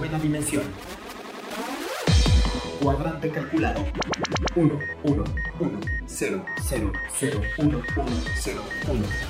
Novena dimensión. Cuadrante calculado. 1, 1, 1, 0, 0, 0, 1, 1, 0, 1.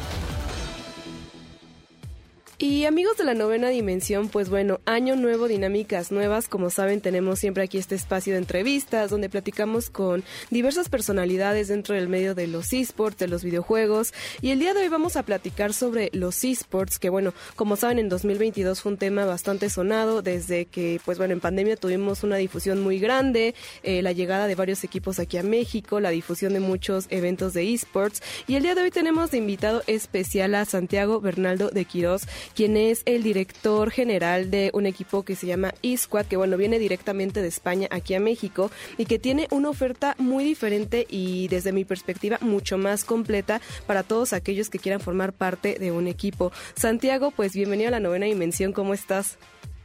Y amigos de la novena dimensión, pues bueno, año nuevo, dinámicas nuevas. Como saben, tenemos siempre aquí este espacio de entrevistas donde platicamos con diversas personalidades dentro del medio de los esports, de los videojuegos. Y el día de hoy vamos a platicar sobre los esports, que bueno, como saben, en 2022 fue un tema bastante sonado desde que, pues bueno, en pandemia tuvimos una difusión muy grande, eh, la llegada de varios equipos aquí a México, la difusión de muchos eventos de esports. Y el día de hoy tenemos de invitado especial a Santiago Bernaldo de Quirós quien es el director general de un equipo que se llama eSquad, que bueno, viene directamente de España aquí a México y que tiene una oferta muy diferente y desde mi perspectiva mucho más completa para todos aquellos que quieran formar parte de un equipo. Santiago, pues bienvenido a la novena dimensión, ¿cómo estás?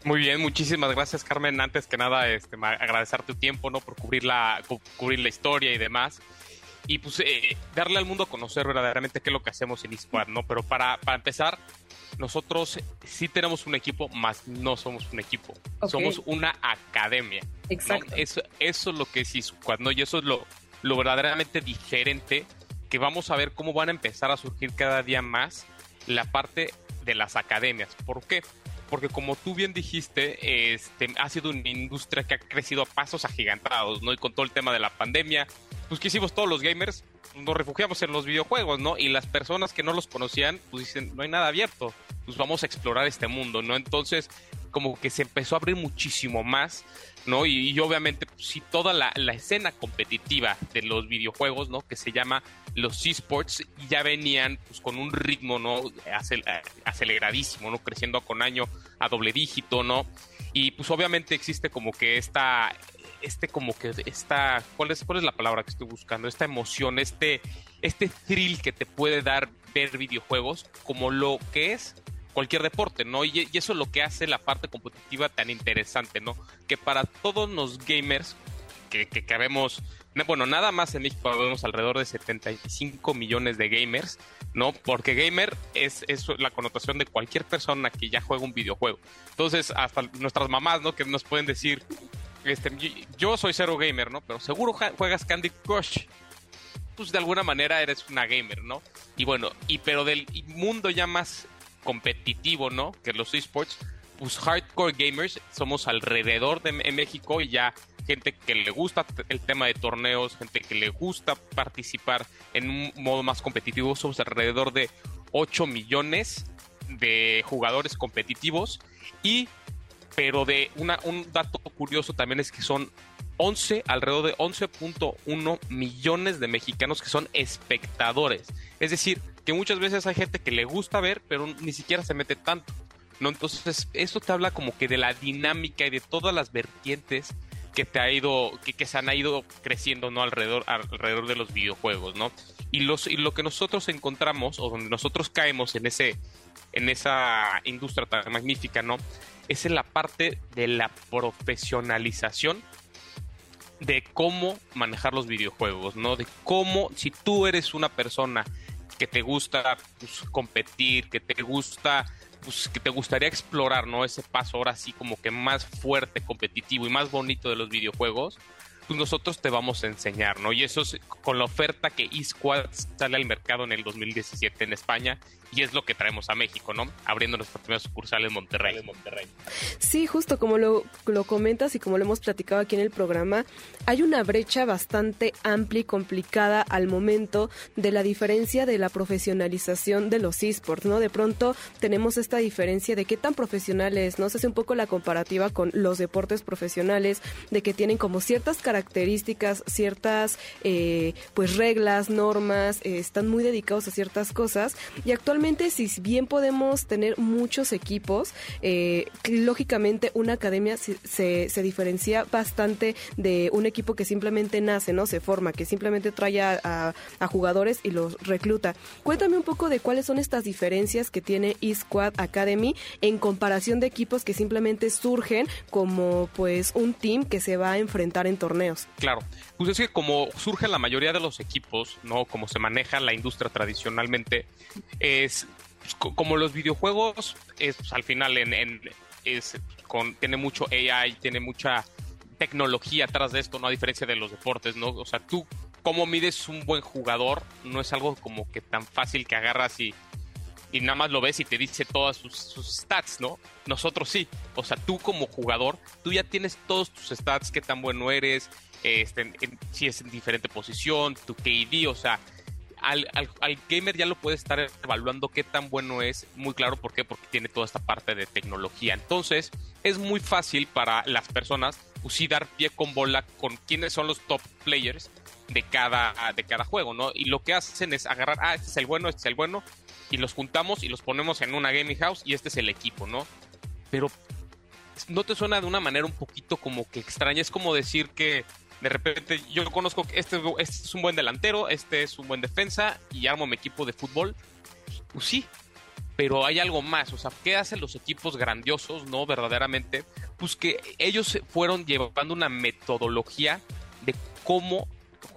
Muy bien, muchísimas gracias Carmen. Antes que nada, este, agradecer tu tiempo, ¿no? Por cubrir la, cubrir la historia y demás y pues eh, darle al mundo a conocer verdaderamente qué es lo que hacemos en eSquad, ¿no? Pero para, para empezar, nosotros sí tenemos un equipo, más no somos un equipo. Somos una academia. Exacto. Eso, eso es lo que es eSquad, ¿no? Y eso es lo, lo verdaderamente diferente que vamos a ver cómo van a empezar a surgir cada día más la parte de las academias. ¿Por qué? Porque como tú bien dijiste, este, ha sido una industria que ha crecido a pasos agigantados, ¿no? Y con todo el tema de la pandemia, pues que hicimos todos los gamers, nos refugiamos en los videojuegos, ¿no? Y las personas que no los conocían, pues dicen, no hay nada abierto, pues vamos a explorar este mundo, ¿no? Entonces, como que se empezó a abrir muchísimo más, ¿no? Y, obviamente, pues, sí, toda la, escena competitiva de los videojuegos, ¿no? Que se llama los esports, ya venían pues con un ritmo, ¿no? Acel aceleradísimo, ¿no? Creciendo con año a doble dígito, ¿no? Y pues obviamente existe como que esta este como que esta ¿cuál es cuál es la palabra que estoy buscando? Esta emoción, este este thrill que te puede dar ver videojuegos como lo que es cualquier deporte, ¿no? Y, eso es lo que hace la parte competitiva tan interesante, ¿no? Que para todos los gamers que, que, que vemos, bueno, nada más en México vemos alrededor de 75 millones de gamers, ¿no? Porque gamer es, es la connotación de cualquier persona que ya juega un videojuego. Entonces, hasta nuestras mamás, ¿no? Que nos pueden decir, este, yo soy cero gamer, ¿no? Pero seguro juegas Candy Crush. Pues de alguna manera eres una gamer, ¿no? Y bueno, y pero del mundo ya más competitivo, ¿no? Que los esports, pues hardcore gamers somos alrededor de México y ya gente que le gusta el tema de torneos, gente que le gusta participar en un modo más competitivo, somos alrededor de 8 millones de jugadores competitivos y pero de una, un dato curioso también es que son 11, alrededor de 11.1 millones de mexicanos que son espectadores. Es decir, que muchas veces hay gente que le gusta ver, pero ni siquiera se mete tanto. ¿no? Entonces, esto te habla como que de la dinámica y de todas las vertientes que te ha ido, que, que se han ido creciendo, ¿no? Alrededor, alrededor de los videojuegos, ¿no? Y los, y lo que nosotros encontramos, o donde nosotros caemos en ese, en esa industria tan magnífica, ¿no? Es en la parte de la profesionalización de cómo manejar los videojuegos, ¿no? De cómo, si tú eres una persona que te gusta pues, competir, que te gusta pues, que te gustaría explorar, ¿no? Ese paso ahora sí como que más fuerte, competitivo y más bonito de los videojuegos, pues nosotros te vamos a enseñar, ¿no? Y eso es con la oferta que eSquad sale al mercado en el 2017 en España y es lo que traemos a México, ¿no? Abriendo nuestra primera sucursal en Monterrey. Monterrey. Sí, justo como lo, lo comentas y como lo hemos platicado aquí en el programa, hay una brecha bastante amplia y complicada al momento de la diferencia de la profesionalización de los esports, ¿no? De pronto tenemos esta diferencia de qué tan profesional es, ¿no? Se hace un poco la comparativa con los deportes profesionales, de que tienen como ciertas características, ciertas eh, pues reglas, normas, eh, están muy dedicados a ciertas cosas y actualmente si bien podemos tener muchos equipos, eh, lógicamente una academia se, se, diferencia bastante de un equipo que simplemente nace, ¿no? Se forma, que simplemente trae a, jugadores y los recluta. Cuéntame un poco de cuáles son estas diferencias que tiene eSquad Academy en comparación de equipos que simplemente surgen como pues un team que se va a enfrentar en torneos. Claro, pues es que como surge la mayoría de los equipos, ¿no? Como se maneja la industria tradicionalmente, es como los videojuegos, es pues, al final en, es con, tiene mucho AI, tiene mucha tecnología atrás de esto, no a diferencia de los deportes, ¿no? O sea, tú cómo mides un buen jugador no es algo como que tan fácil que agarras y, y nada más lo ves y te dice todas sus, sus, stats, ¿no? Nosotros sí. O sea, tú como jugador, tú ya tienes todos tus stats, qué tan bueno eres, este, si es en diferente posición, tu KD, o sea, al, al, gamer ya lo puede estar evaluando qué tan bueno es, muy claro por qué, porque tiene toda esta parte de tecnología. Entonces, es muy fácil para las personas pues dar pie con bola con quiénes son los top players de cada, de cada juego, ¿no? Y lo que hacen es agarrar, ah, este es el bueno, este es el bueno, y los juntamos y los ponemos en una gaming house y este es el equipo, ¿no? Pero no te suena de una manera un poquito como que extraña, es como decir que de repente yo conozco que este, este, es un buen delantero, este es un buen defensa y armo mi equipo de fútbol. Pues sí, pero hay algo más. O sea, ¿qué hacen los equipos grandiosos, no? Verdaderamente, pues que ellos fueron llevando una metodología de cómo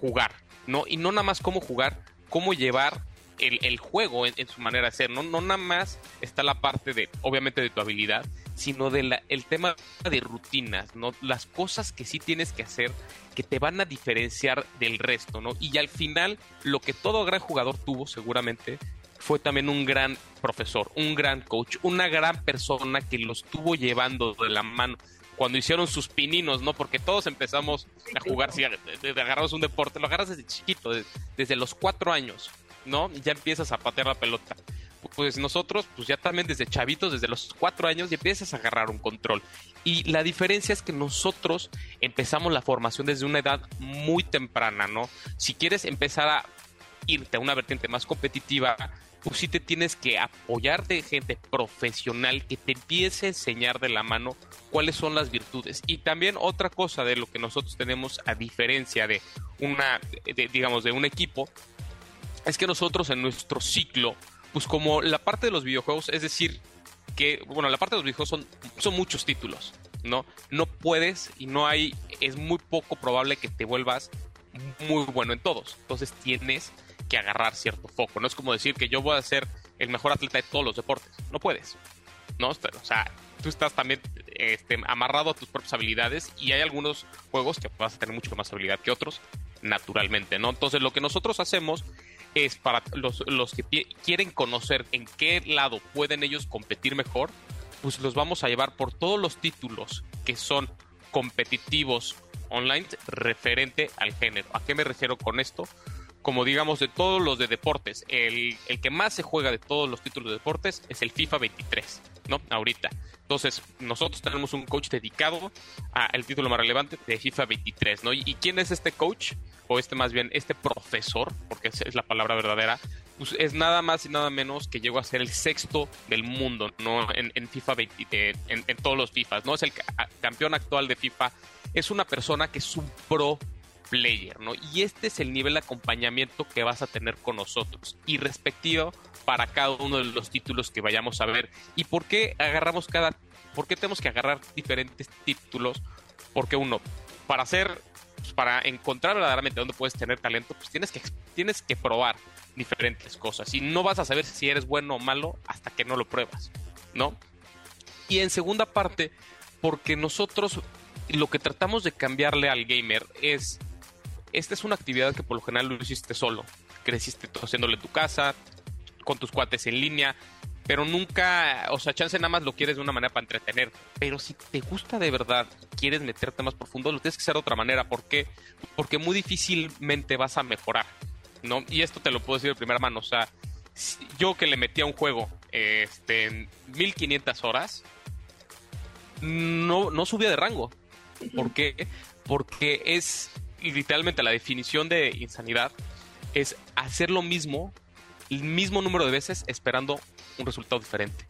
jugar, ¿no? Y no nada más cómo jugar, cómo llevar el, juego en, su manera de ser. No, no nada más está la parte de, obviamente, de tu habilidad, sino del el tema de rutinas, ¿no? Las cosas que sí tienes que hacer que te van a diferenciar del resto, ¿no? Y al final, lo que todo gran jugador tuvo seguramente fue también un gran profesor, un gran coach, una gran persona que lo estuvo llevando de la mano cuando hicieron sus pininos, ¿no? Porque todos empezamos a jugar, si agarramos un deporte, lo agarras desde chiquito, desde los cuatro años, ¿no? Y ya empiezas a patear la pelota pues nosotros, pues ya también desde chavitos, desde los cuatro años, ya empiezas a agarrar un control. Y la diferencia es que nosotros empezamos la formación desde una edad muy temprana, ¿no? Si quieres empezar a irte a una vertiente más competitiva, pues sí te tienes que apoyar de gente profesional que te empiece a enseñar de la mano cuáles son las virtudes. Y también otra cosa de lo que nosotros tenemos a diferencia de una, digamos, de un equipo, es que nosotros en nuestro ciclo pues como la parte de los videojuegos, es decir, que, bueno, la parte de los videojuegos son, son muchos títulos, ¿no? No puedes y no hay, es muy poco probable que te vuelvas muy bueno en todos. Entonces tienes que agarrar cierto foco. No es como decir que yo voy a ser el mejor atleta de todos los deportes. No puedes. ¿No? O sea, tú estás también este, amarrado a tus propias habilidades y hay algunos juegos que vas a tener mucho más habilidad que otros, naturalmente, ¿no? Entonces lo que nosotros hacemos es para los, los que quieren conocer en qué lado pueden ellos competir mejor, pues los vamos a llevar por todos los títulos que son competitivos online referente al género. ¿A qué me refiero con esto? Como digamos de todos los de deportes, el, el que más se juega de todos los títulos de deportes es el FIFA 23, ¿no? Ahorita. Entonces, nosotros tenemos un coach dedicado al título más relevante de FIFA 23, ¿no? ¿Y quién es este coach? o este más bien, este profesor, porque es, la palabra verdadera, pues es nada más y nada menos que llegó a ser el sexto del mundo, ¿no? En, FIFA 20, en, en, todos los FIFAs, ¿no? Es el campeón actual de FIFA. Es una persona que es un pro player, ¿no? Y este es el nivel de acompañamiento que vas a tener con nosotros y respectivo para cada uno de los títulos que vayamos a ver. ¿Y por qué agarramos cada, por qué tenemos que agarrar diferentes títulos? Porque uno, para hacer pues, para encontrar verdaderamente dónde puedes tener talento, pues tienes que, tienes que probar diferentes cosas. Y no vas a saber si eres bueno o malo hasta que no lo pruebas, ¿no? Y en segunda parte, porque nosotros lo que tratamos de cambiarle al gamer es, esta es una actividad que por lo general lo hiciste solo, creciste haciéndole tu casa, con tus cuates en línea, pero nunca, o sea, chance nada más lo quieres de una manera para entretener. Pero si te gusta de verdad, quieres meterte más profundo, lo tienes que hacer de otra manera. ¿Por qué? Porque muy difícilmente vas a mejorar, ¿no? Y esto te lo puedo decir de primera mano. O sea, yo que le metí a un juego este, 1500 horas, no, no subía de rango. ¿Por qué? Porque es literalmente la definición de insanidad es hacer lo mismo, el mismo número de veces esperando un resultado diferente.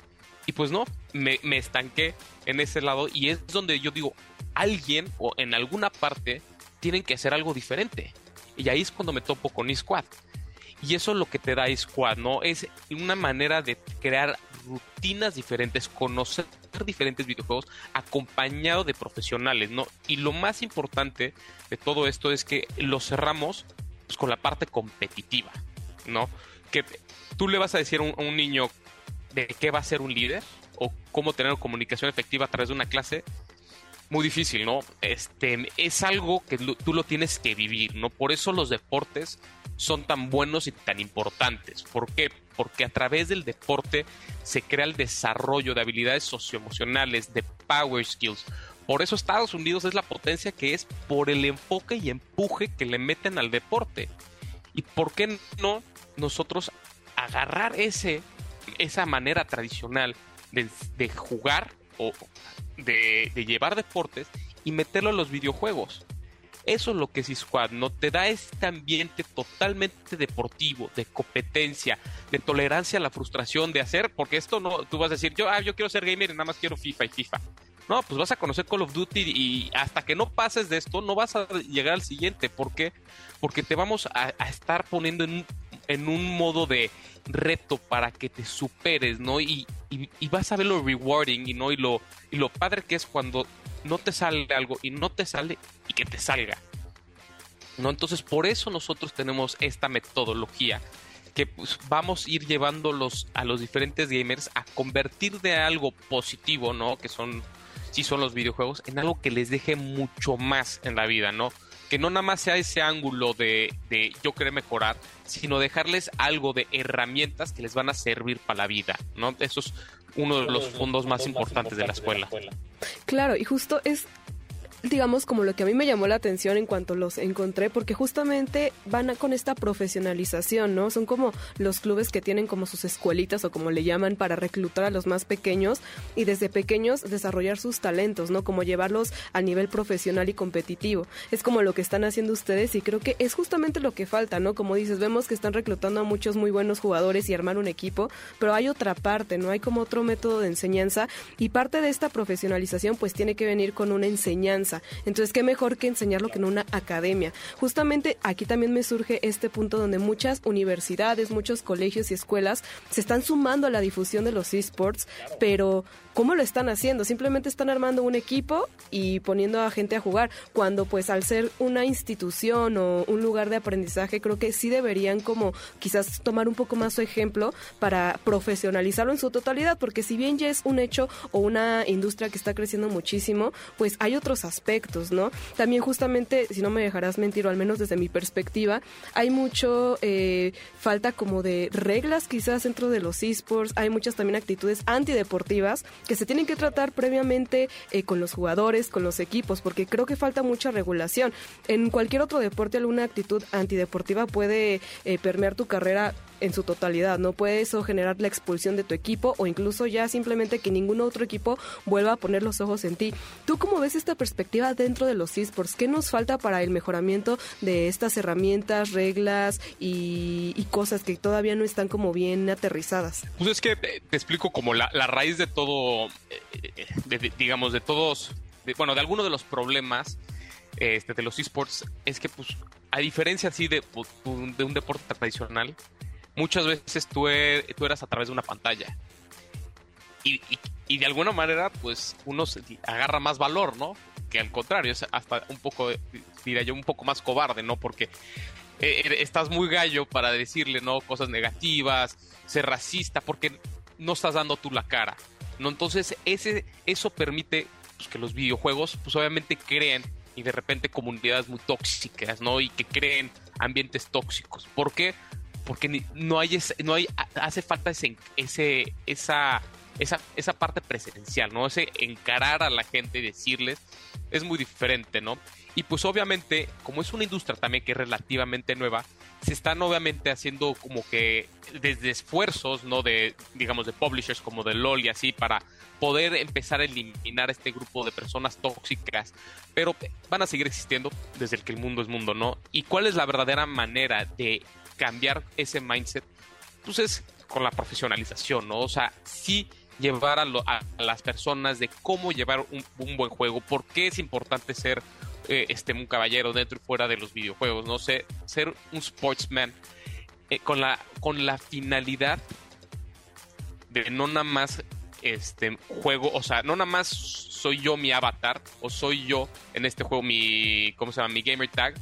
Y pues no, me, me estanqué en ese lado y es donde yo digo, alguien o en alguna parte tienen que hacer algo diferente. Y ahí es cuando me topo con eSquad. Y eso es lo que te da eSquad, ¿no? Es una manera de crear rutinas diferentes, conocer diferentes videojuegos acompañado de profesionales, ¿no? Y lo más importante de todo esto es que lo cerramos pues, con la parte competitiva, ¿no? Que tú le vas a decir a un, niño de qué va a ser un líder o cómo tener comunicación efectiva a través de una clase, muy difícil, ¿no? Este es algo que tú lo tienes que vivir, ¿no? Por eso los deportes son tan buenos y tan importantes. ¿Por qué? Porque a través del deporte se crea el desarrollo de habilidades socioemocionales, de power skills. Por eso Estados Unidos es la potencia que es por el enfoque y empuje que le meten al deporte. ¿Y por qué no nosotros agarrar ese, esa manera tradicional de, jugar o de, llevar deportes y meterlo a los videojuegos? Eso es lo que es ¿no? Te da este ambiente totalmente deportivo, de competencia, de tolerancia a la frustración, de hacer, porque esto no, tú vas a decir, yo, ah, yo quiero ser gamer y nada más quiero FIFA y FIFA. No, pues vas a conocer Call of Duty y hasta que no pases de esto, no vas a llegar al siguiente. ¿Por qué? Porque te vamos a estar poniendo en un, en un modo de reto para que te superes, ¿no? Y, vas a ver lo rewarding y no y lo, lo padre que es cuando no te sale algo y no te sale y que te salga. ¿No? Entonces, por eso nosotros tenemos esta metodología que pues, vamos a ir llevándolos a los diferentes gamers a convertir de algo positivo, ¿no? Que son, sí son los videojuegos, en algo que les deje mucho más en la vida, ¿no? Que no nada más sea ese ángulo de, de yo querer mejorar, sino dejarles algo de herramientas que les van a servir para la vida, ¿no? Eso es uno de los fondos más importantes de la escuela. Claro, y justo es digamos como lo que a mí me llamó la atención en cuanto los encontré porque justamente van con esta profesionalización, ¿no? Son como los clubes que tienen como sus escuelitas o como le llaman para reclutar a los más pequeños y desde pequeños desarrollar sus talentos, ¿no? Como llevarlos a nivel profesional y competitivo. Es como lo que están haciendo ustedes y creo que es justamente lo que falta, ¿no? Como dices, vemos que están reclutando a muchos muy buenos jugadores y armar un equipo, pero hay otra parte, ¿no? Hay como otro método de enseñanza y parte de esta profesionalización pues tiene que venir con una enseñanza. Entonces, qué mejor que enseñarlo que en una academia. Justamente aquí también me surge este punto donde muchas universidades, muchos colegios y escuelas se están sumando a la difusión de los esports, pero ¿cómo lo están haciendo? Simplemente están armando un equipo y poniendo a gente a jugar, cuando pues al ser una institución o un lugar de aprendizaje, creo que sí deberían como quizás tomar un poco más su ejemplo para profesionalizarlo en su totalidad, porque si bien ya es un hecho o una industria que está creciendo muchísimo, pues hay otros aspectos, ¿no? También justamente, si no me dejarás mentir, o al menos desde mi perspectiva, hay mucho eh, falta como de reglas quizás dentro de los esports, hay muchas también actitudes antideportivas que se tienen que tratar previamente eh, con los jugadores, con los equipos, porque creo que falta mucha regulación. En cualquier otro deporte alguna actitud antideportiva puede eh, permear tu carrera en su totalidad, ¿no? Puede eso generar la expulsión de tu equipo o incluso ya simplemente que ningún otro equipo vuelva a poner los ojos en ti. ¿Tú cómo ves esta perspectiva dentro de los esports? ¿Qué nos falta para el mejoramiento de estas herramientas, reglas y, y cosas que todavía no están como bien aterrizadas? Pues es que eh, te explico como la, raíz de todo, eh, de- digamos, de todos, bueno, de algunos de los problemas este, de los esports es que, pues, a diferencia así de, pu- pu- de un deporte tradicional, muchas veces tú, e- tú eras a través de una pantalla. Y de alguna manera, pues, uno se agarra más valor, ¿no? Que al contrario, es hasta un poco, diría yo, un poco más cobarde, ¿no? Porque eh, eh, estás muy gallo para decirle, ¿no? Cosas negativas, ser racista, porque no estás dando tú la cara, ¿no? Entonces, ese, eso permite pues, que los videojuegos, pues obviamente creen y de repente comunidades muy tóxicas, ¿no? Y que creen ambientes tóxicos. ¿Por qué? Porque no hay, no hay, hace falta ese, ese, esa, esa, esa parte presencial, ¿no? Ese encarar a la gente y decirles, es muy diferente, ¿no? Y pues obviamente, como es una industria también que es relativamente nueva, se están obviamente haciendo como que desde esfuerzos, ¿no? De, digamos, de publishers como de LOL y así, para poder empezar a eliminar este grupo de personas tóxicas, pero van a seguir existiendo desde el que el mundo es mundo, ¿no? ¿Y cuál es la verdadera manera de cambiar ese mindset? Pues es con la profesionalización, ¿no? O sea, sí llevar a, las personas de cómo llevar un, buen juego, por qué es importante ser eh, este, un caballero dentro y fuera de los videojuegos, ¿no? Ser, ser un sportsman eh, con, la, con la finalidad de no nada más este juego, o sea, no nada más soy yo mi avatar o soy yo en este juego mi, ¿cómo se llama? Mi gamer tag.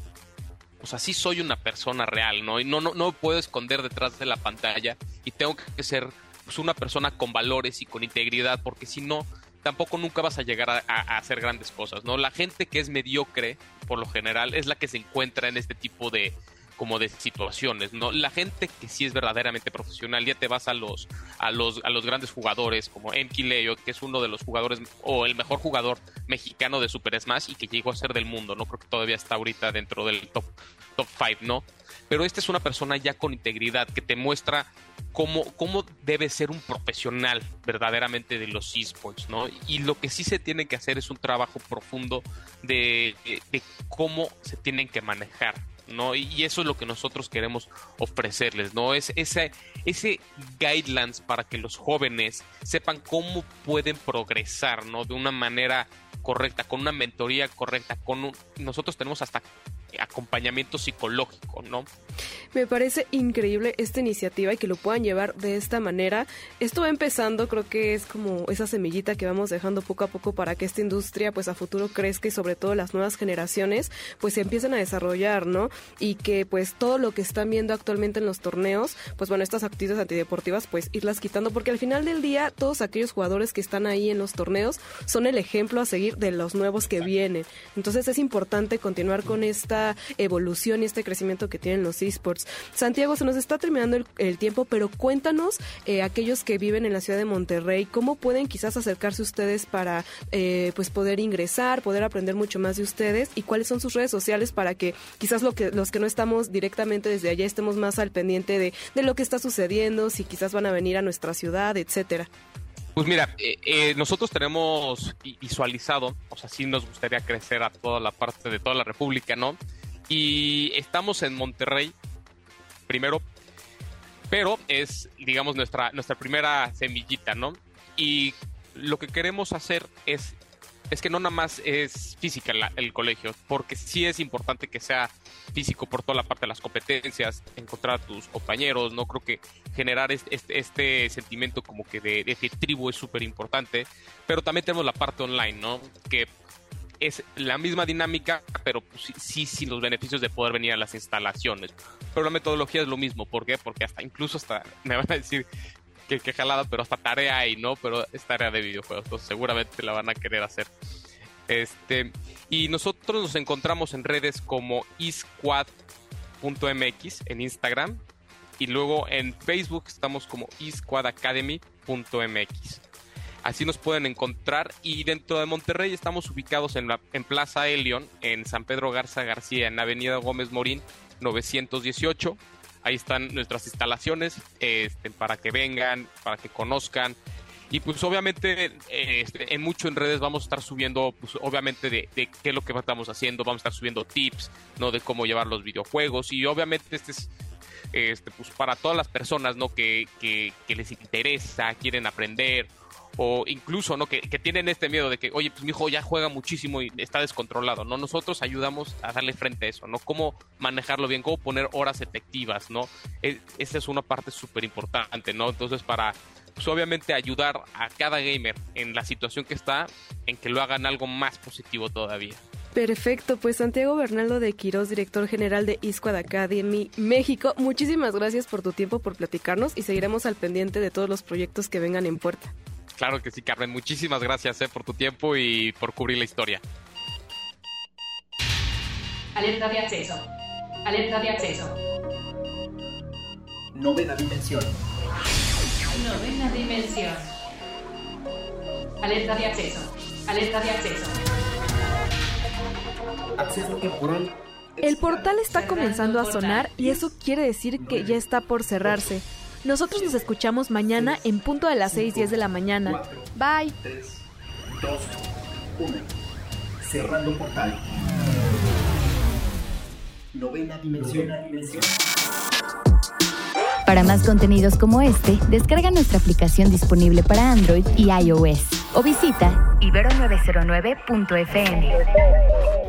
O sea, sí soy una persona real, ¿no? Y no, no, no puedo esconder detrás de la pantalla y tengo que ser pues, una persona con valores y con integridad, porque si no, tampoco nunca vas a llegar a, hacer grandes cosas, ¿no? La gente que es mediocre, por lo general, es la que se encuentra en este tipo de como de situaciones, ¿no? La gente que sí es verdaderamente profesional, ya te vas a los a los a los grandes jugadores como Enki Leo, que es uno de los jugadores o el mejor jugador mexicano de Super Smash y que llegó a ser del mundo, no creo que todavía está ahorita dentro del top top 5, ¿no? Pero esta es una persona ya con integridad que te muestra cómo, cómo debe ser un profesional verdaderamente de los esports, ¿no? Y lo que sí se tiene que hacer es un trabajo profundo de, de cómo se tienen que manejar ¿no? Y eso es lo que nosotros queremos ofrecerles, ¿no? Es ese, ese guidelines para que los jóvenes sepan cómo pueden progresar, ¿no? De una manera correcta, con una mentoría correcta, con nosotros tenemos hasta acompañamiento psicológico, ¿no? Me parece increíble esta iniciativa y que lo puedan llevar de esta manera. Esto va empezando, creo que es como esa semillita que vamos dejando poco a poco para que esta industria pues a futuro crezca y sobre todo las nuevas generaciones pues se empiecen a desarrollar, ¿no? Y que pues todo lo que están viendo actualmente en los torneos, pues bueno, estas actividades antideportivas pues irlas quitando porque al final del día todos aquellos jugadores que están ahí en los torneos son el ejemplo a seguir de los nuevos que vienen. Entonces es importante continuar con esta evolución y este crecimiento que tienen los esports. Santiago, se nos está terminando el, tiempo, pero cuéntanos, eh, aquellos que viven en la ciudad de Monterrey, cómo pueden quizás acercarse ustedes para eh, pues poder ingresar, poder aprender mucho más de ustedes y cuáles son sus redes sociales para que quizás lo que, los que no estamos directamente desde allá estemos más al pendiente de, de lo que está sucediendo, si quizás van a venir a nuestra ciudad, etcétera. Pues mira, eh, nosotros tenemos visualizado, o sea, sí nos gustaría crecer a toda la parte de toda la República, ¿no? Y estamos en Monterrey, primero, pero es, digamos, nuestra, nuestra primera semillita, ¿no? Y lo que queremos hacer es, es que no nada más es física el colegio, porque sí es importante que sea físico por toda la parte de las competencias, encontrar a tus compañeros, ¿no? Creo que generar este, sentimiento como que de, de tribu es súper importante, pero también tenemos la parte online, ¿no? Que es la misma dinámica, pero pues sí, sí, los beneficios de poder venir a las instalaciones. Pero la metodología es lo mismo. ¿Por qué? Porque hasta, incluso hasta, me van a decir que, que jalada, pero hasta tarea hay, ¿no? Pero es tarea de videojuegos, entonces seguramente la van a querer hacer. Este, y nosotros nos encontramos en redes como eSquad.mx en Instagram y luego en Facebook estamos como eSquadAcademy.mx. Así nos pueden encontrar. Y dentro de Monterrey estamos ubicados en, la, Plaza Elion, en San Pedro Garza García, en Avenida Gómez Morín, 918. Ahí están nuestras instalaciones este, para que vengan, para que conozcan. Y pues obviamente este, en mucho en redes vamos a estar subiendo, pues obviamente de, qué es lo que estamos haciendo, vamos a estar subiendo tips, ¿no? De cómo llevar los videojuegos. Y obviamente este es este, pues para todas las personas, ¿no? Que les interesa, quieren aprender o incluso no que, tienen este miedo de que oye pues mi hijo ya juega muchísimo y está descontrolado no nosotros ayudamos a darle frente a eso no cómo manejarlo bien cómo poner horas efectivas no e, esa es una parte súper importante no entonces para pues obviamente ayudar a cada gamer en la situación que está en que lo hagan algo más positivo todavía. Perfecto, pues Santiago Bernaldo de Quiroz, director general de Isquad Academy México, muchísimas gracias por tu tiempo, por platicarnos y seguiremos al pendiente de todos los proyectos que vengan en puerta. Claro que sí, Carmen. Muchísimas gracias eh, por tu tiempo y por cubrir la historia. Alerta de acceso. Alerta de acceso. Novena dimensión. Novena dimensión. Alerta de acceso. Alerta de acceso. Acceso temporal. El portal está comenzando a sonar y eso quiere decir que ya está por cerrarse. Nosotros nos escuchamos mañana en punto de las 6:10 de la mañana. Bye. 3, 2, 1. Cerrando portal. Novena dimensión. Para más contenidos como este, descarga nuestra aplicación disponible para Android y iOS o visita ibero909.fm.